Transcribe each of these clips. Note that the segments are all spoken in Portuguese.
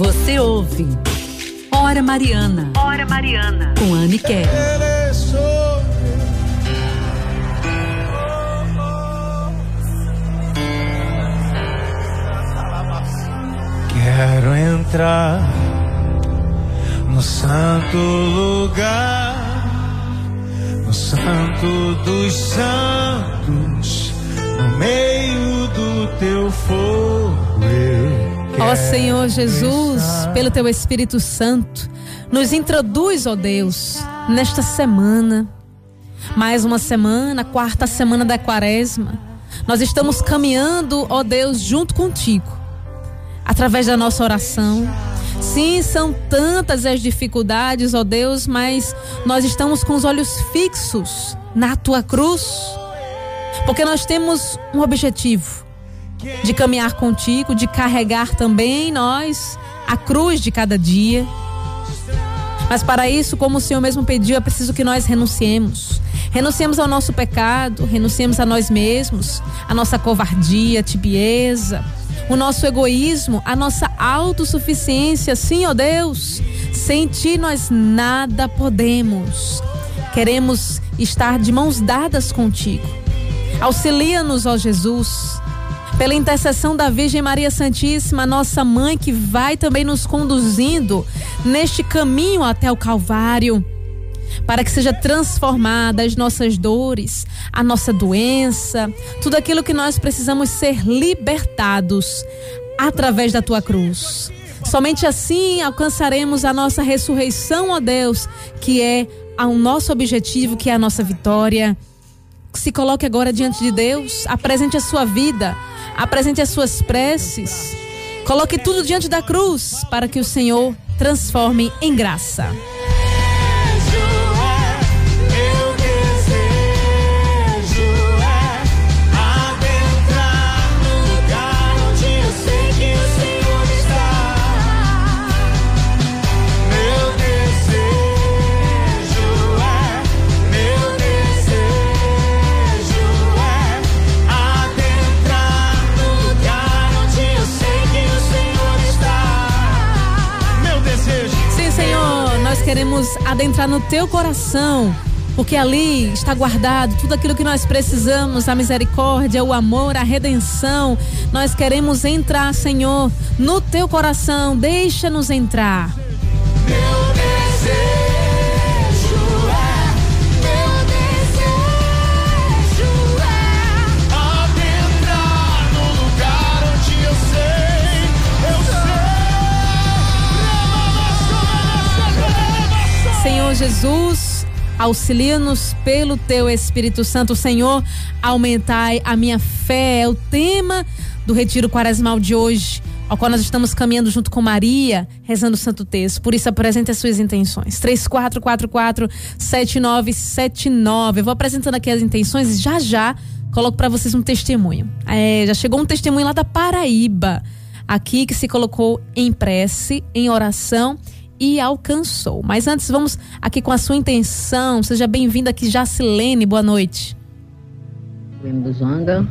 Você ouve Hora Mariana. Hora Mariana. Com Anne Kerr. Quero entrar no santo lugar, no santo dos santos, no meio do teu fogo. Ó Senhor Jesus, pelo teu Espírito Santo, nos introduz, ó Deus, nesta semana. Mais uma semana, quarta semana da quaresma. Nós estamos caminhando, ó Deus, junto contigo, através da nossa oração. Sim, são tantas as dificuldades, ó Deus, mas nós estamos com os olhos fixos na tua cruz, porque nós temos um objetivo de caminhar contigo, de carregar também nós a cruz de cada dia. Mas para isso, como o Senhor mesmo pediu, é preciso que nós renunciemos. Renunciemos ao nosso pecado, renunciemos a nós mesmos, a nossa covardia, tibieza, o nosso egoísmo, a nossa autossuficiência. Sim, ó Deus, sem ti nós nada podemos. Queremos estar de mãos dadas contigo. Auxilia-nos, ó Jesus pela intercessão da Virgem Maria Santíssima, nossa mãe, que vai também nos conduzindo neste caminho até o Calvário, para que seja transformada as nossas dores, a nossa doença, tudo aquilo que nós precisamos ser libertados através da tua cruz. Somente assim alcançaremos a nossa ressurreição, ó Deus, que é o nosso objetivo, que é a nossa vitória. Se coloque agora diante de Deus, apresente a sua vida apresente as suas preces, coloque tudo diante da cruz para que o Senhor transforme em graça. Queremos adentrar no teu coração, porque ali está guardado tudo aquilo que nós precisamos, a misericórdia, o amor, a redenção. Nós queremos entrar, Senhor, no teu coração. Deixa-nos entrar. Jesus, auxilia-nos pelo teu Espírito Santo, Senhor, aumentai a minha fé. É o tema do retiro quaresmal de hoje, ao qual nós estamos caminhando junto com Maria, rezando o Santo Texto. Por isso, apresente as suas intenções. 3444-7979. Eu vou apresentando aqui as intenções e já já coloco para vocês um testemunho. É, já chegou um testemunho lá da Paraíba, aqui que se colocou em prece, em oração e alcançou. Mas antes, vamos aqui com a sua intenção. Seja bem-vinda aqui, Jacilene. Boa noite. Venho do Zanga.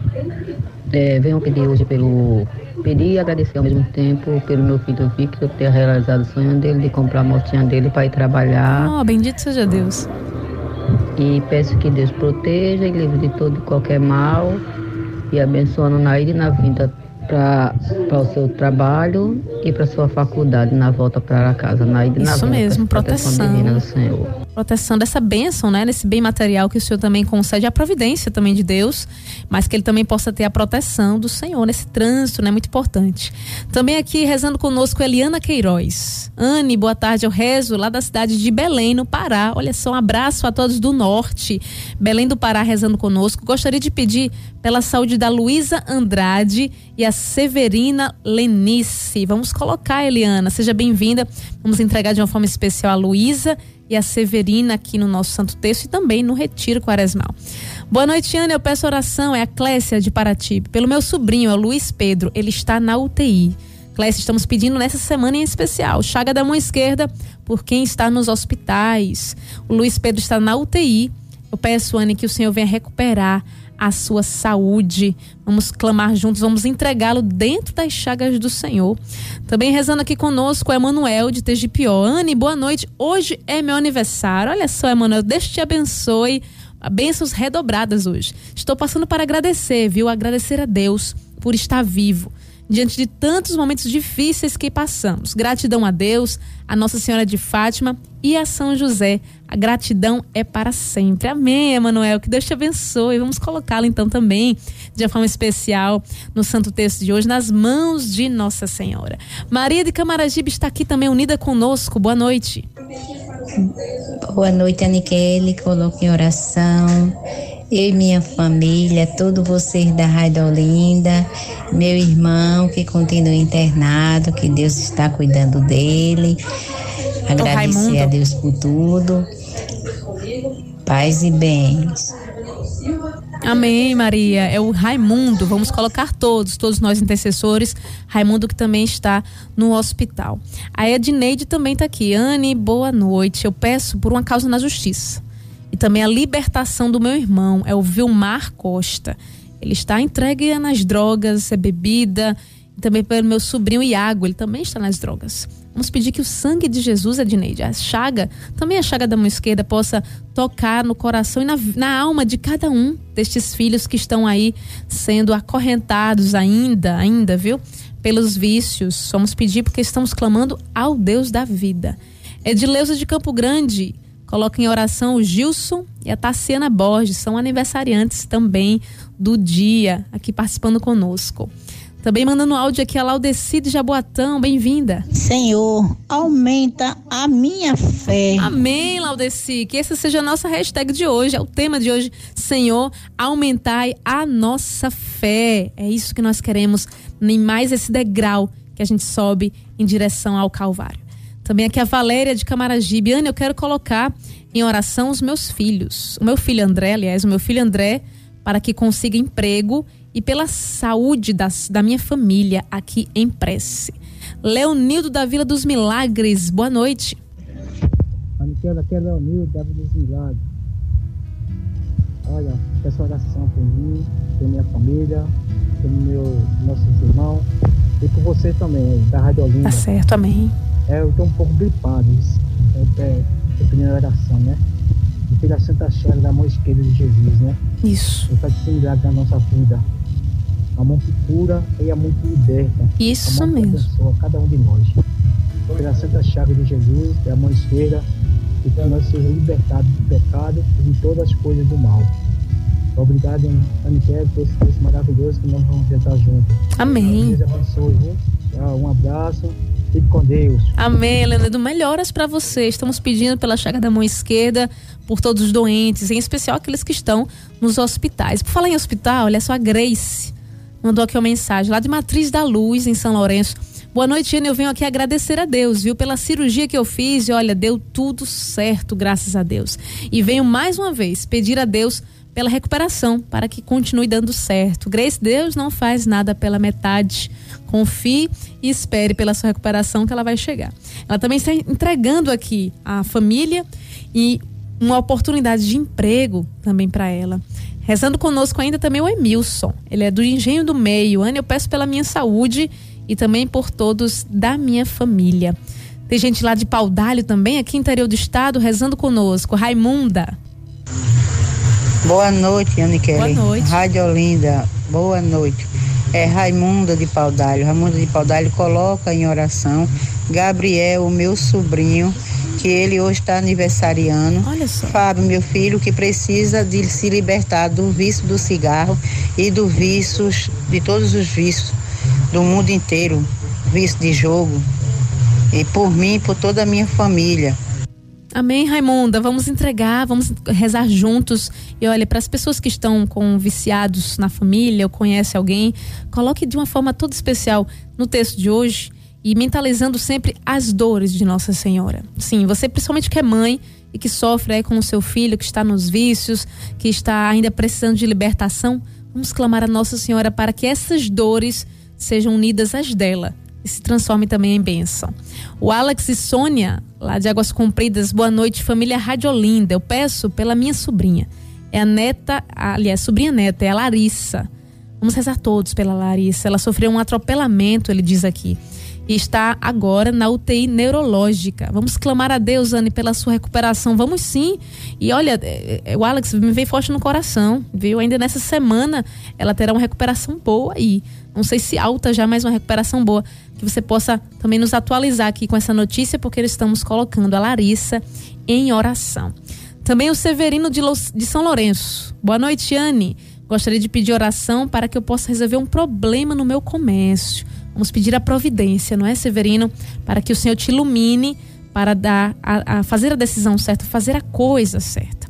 É, venho pedir hoje pelo. Pedir e agradecer ao mesmo tempo pelo meu filho Victor ter realizado o sonho dele de comprar a motinha dele para ir trabalhar. Oh, bendito seja Deus. E peço que Deus proteja e livre de todo e qualquer mal e abençoando na ida e na vinda para o seu trabalho e para sua faculdade na volta para casa, na ida Isso na mesmo, proteção. proteção divina do Senhor proteção dessa bênção, né? Nesse bem material que o Senhor também concede, a providência também de Deus, mas que ele também possa ter a proteção do Senhor nesse trânsito, né? Muito importante. Também aqui rezando conosco Eliana Queiroz. Anne, boa tarde, eu rezo lá da cidade de Belém, no Pará. Olha só, um abraço a todos do norte. Belém do Pará rezando conosco. Gostaria de pedir pela saúde da Luísa Andrade e a Severina Lenice. Vamos colocar, Eliana, seja bem-vinda. Vamos entregar de uma forma especial a Luísa e a Severina aqui no nosso Santo Texto e também no Retiro Quaresmal. Boa noite, Ana. Eu peço oração, é a Clécia de Paratibe. Pelo meu sobrinho, é o Luiz Pedro. Ele está na UTI. Clécia, estamos pedindo nessa semana em especial, chaga da mão esquerda por quem está nos hospitais. O Luiz Pedro está na UTI Eu peço, Anne, que o Senhor venha recuperar a sua saúde. Vamos clamar juntos, vamos entregá-lo dentro das chagas do Senhor. Também rezando aqui conosco Emanuel de Tegipió. Anne, boa noite. Hoje é meu aniversário. Olha só, Emanuel, Deus te abençoe. Bênçãos redobradas hoje. Estou passando para agradecer, viu? Agradecer a Deus por estar vivo diante de tantos momentos difíceis que passamos. Gratidão a Deus, a Nossa Senhora de Fátima e a São José. A gratidão é para sempre. Amém, Emanuel. Que Deus te abençoe. Vamos colocá-lo então também, de uma forma especial, no Santo Texto de hoje, nas mãos de Nossa Senhora. Maria de Camaragibe está aqui também unida conosco. Boa noite. Boa noite, Aniquele. Coloque em oração eu e minha família, todos vocês da Rádio Olinda, meu irmão que continua internado, que Deus está cuidando dele. Agradecer a Deus por tudo. Paz e bens. Amém, Maria. É o Raimundo. Vamos colocar todos, todos nós intercessores. Raimundo que também está no hospital. A Edneide também está aqui. Anne, boa noite. Eu peço por uma causa na justiça e também a libertação do meu irmão, é o Vilmar Costa. Ele está entregue nas drogas, é bebida, também pelo meu sobrinho Iago, ele também está nas drogas. Vamos pedir que o sangue de Jesus, Edneide, a chaga, também a chaga da mão esquerda, possa tocar no coração e na, na alma de cada um destes filhos que estão aí sendo acorrentados ainda, ainda, viu? Pelos vícios. Vamos pedir porque estamos clamando ao Deus da vida. Edileuza de Campo Grande, Coloca em oração o Gilson e a Tassiana Borges, são aniversariantes também do dia, aqui participando conosco. Também mandando áudio aqui a Laudecide Jaboatão, bem-vinda. Senhor, aumenta a minha fé. Amém, Laudeci. Que essa seja a nossa hashtag de hoje, é o tema de hoje. Senhor, aumentai a nossa fé. É isso que nós queremos, nem mais esse degrau que a gente sobe em direção ao Calvário. Também aqui a Valéria de Camaragibe. Ana, eu quero colocar em oração os meus filhos. O meu filho André, aliás, o meu filho André, para que consiga emprego e pela saúde das, da minha família aqui em prece. Leonildo da Vila dos Milagres, boa noite. Aniquela, aqui é Leonildo da Vila dos Milagres. Olha, peço oração por mim, pela minha família, pelo meu nossos irmãos e por você também, da Rádio Olinda. Tá certo, amém. É, eu estou um pouco gripado, isso. É, é, é pedindo oração, né? E pela Santa Chaga da mão esquerda de Jesus, né? Isso. Ele faz milagre na nossa vida. A mão que cura e a mão que liberta. Isso a mão mesmo. Cada um de nós. Pela Santa Chaga de Jesus, da mão esquerda, e que nós sejamos libertados do pecado e de todas as coisas do mal. Obrigado, Aniquete, por esse texto maravilhoso que nós vamos tentar juntos. Amém. Deus abençoe, viu? Um abraço. Fique com Deus. Amém, Leonardo. Melhoras para você. Estamos pedindo pela chaga da mão esquerda, por todos os doentes, em especial aqueles que estão nos hospitais. Por falar em hospital, olha só, a Grace mandou aqui uma mensagem lá de Matriz da Luz, em São Lourenço. Boa noite, Ana. Eu venho aqui agradecer a Deus, viu, pela cirurgia que eu fiz e olha, deu tudo certo, graças a Deus. E venho mais uma vez pedir a Deus pela recuperação, para que continue dando certo. Grace, Deus não faz nada pela metade. Confie e espere pela sua recuperação que ela vai chegar. Ela também está entregando aqui a família e uma oportunidade de emprego também para ela. Rezando conosco ainda também o Emilson. Ele é do Engenho do Meio. Ana, eu peço pela minha saúde e também por todos da minha família. Tem gente lá de Paudalho também, aqui interior do estado, rezando conosco. Raimunda. Boa noite, Anne Boa noite. Rádio Olinda, boa noite. É Raimunda de Paudalho. Raimunda de Paudalho coloca em oração Gabriel, o meu sobrinho, que ele hoje está aniversariando. Olha só. Fábio, meu filho, que precisa de se libertar do vício do cigarro e do vícios, de todos os vícios do mundo inteiro, vício de jogo. E por mim e por toda a minha família. Amém, Raimunda. Vamos entregar, vamos rezar juntos. E olha, para as pessoas que estão com viciados na família ou conhece alguém, coloque de uma forma toda especial no texto de hoje e mentalizando sempre as dores de Nossa Senhora. Sim, você principalmente que é mãe e que sofre aí com o seu filho que está nos vícios, que está ainda precisando de libertação, vamos clamar a Nossa Senhora para que essas dores sejam unidas às dela e se transforme também em bênção. O Alex e Sônia, lá de Águas Compridas, boa noite, família Radiolinda. Eu peço pela minha sobrinha. É a neta, aliás, sobrinha neta, é a Larissa. Vamos rezar todos pela Larissa. Ela sofreu um atropelamento, ele diz aqui. E está agora na UTI neurológica. Vamos clamar a Deus, Anne, pela sua recuperação. Vamos sim. E olha, é, é, o Alex me veio forte no coração, viu? Ainda nessa semana ela terá uma recuperação boa aí. Não sei se alta já, mas uma recuperação boa. Que você possa também nos atualizar aqui com essa notícia, porque estamos colocando a Larissa em oração. Também o Severino de, de São Lourenço. Boa noite, Anne. Gostaria de pedir oração para que eu possa resolver um problema no meu comércio. Vamos pedir a providência, não é, Severino? Para que o Senhor te ilumine para dar a, a fazer a decisão certa, fazer a coisa certa.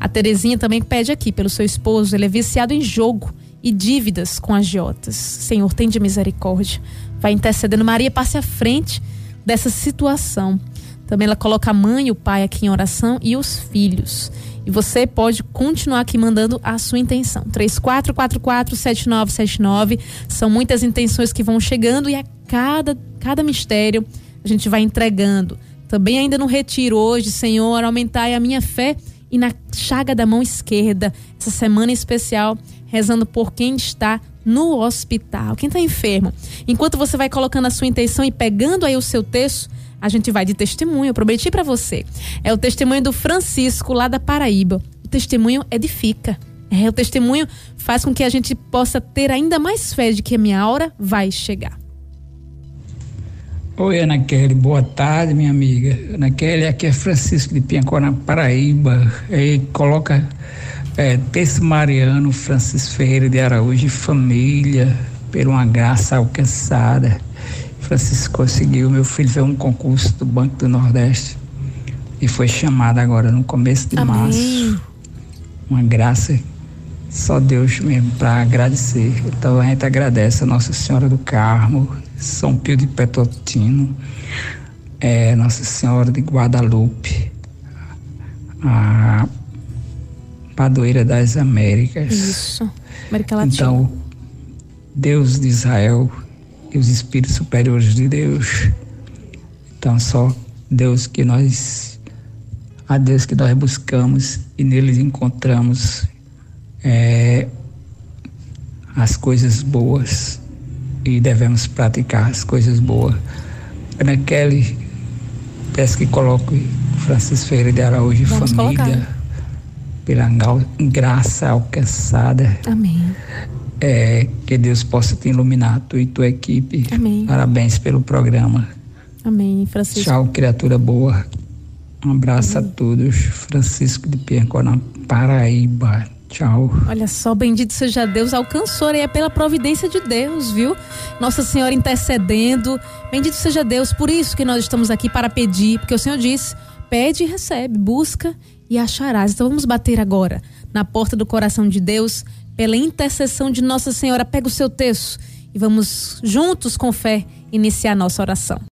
A Terezinha também pede aqui pelo seu esposo, ele é viciado em jogo e dívidas com agiotas. Senhor, tem de misericórdia. Vai intercedendo. Maria, passe à frente dessa situação. Também ela coloca a mãe e o pai aqui em oração e os filhos. E você pode continuar aqui mandando a sua intenção. 3444-7979. São muitas intenções que vão chegando e a cada, cada mistério a gente vai entregando. Também ainda no retiro hoje, Senhor, aumentai a minha fé e na chaga da mão esquerda. Essa semana especial, rezando por quem está no hospital, quem está enfermo. Enquanto você vai colocando a sua intenção e pegando aí o seu texto, a gente vai de testemunho, eu prometi para você. É o testemunho do Francisco, lá da Paraíba. O testemunho edifica. É, o testemunho faz com que a gente possa ter ainda mais fé de que a minha hora vai chegar. Oi, Ana Kelly, boa tarde, minha amiga. Ana Kelly, aqui é Francisco de Piancorá, Paraíba. E coloca é, Mariano, Francisco Ferreira de Araújo e família, por uma graça alcançada. Francisco conseguiu. Meu filho fez um concurso do Banco do Nordeste e foi chamado agora no começo de Amém. março. Uma graça, só Deus mesmo para agradecer. Então a gente agradece a Nossa Senhora do Carmo, São Pio de Petotino, é, Nossa Senhora de Guadalupe, a Padroeira das Américas. Isso, América Latina. Então, Deus de Israel e os espíritos superiores de Deus. Então, só Deus que nós, a Deus que nós buscamos e neles encontramos é, as coisas boas e devemos praticar as coisas boas. Ana Kelly, peço que coloque Francisco Ferreira de Araújo e família. Colocar. Pela graça alcançada. Amém. É, que Deus possa te iluminar, tu e tua equipe. Amém. Parabéns pelo programa. Amém, Francisco. Tchau, criatura boa. Um abraço Amém. a todos. Francisco de Piancona, Paraíba. Tchau. Olha só, bendito seja Deus, alcançou e é pela providência de Deus, viu? Nossa Senhora intercedendo. Bendito seja Deus, por isso que nós estamos aqui para pedir, porque o Senhor disse: pede e recebe, busca e acharás. Então vamos bater agora na porta do coração de Deus pela intercessão de Nossa Senhora. Pega o seu texto e vamos juntos com fé iniciar nossa oração.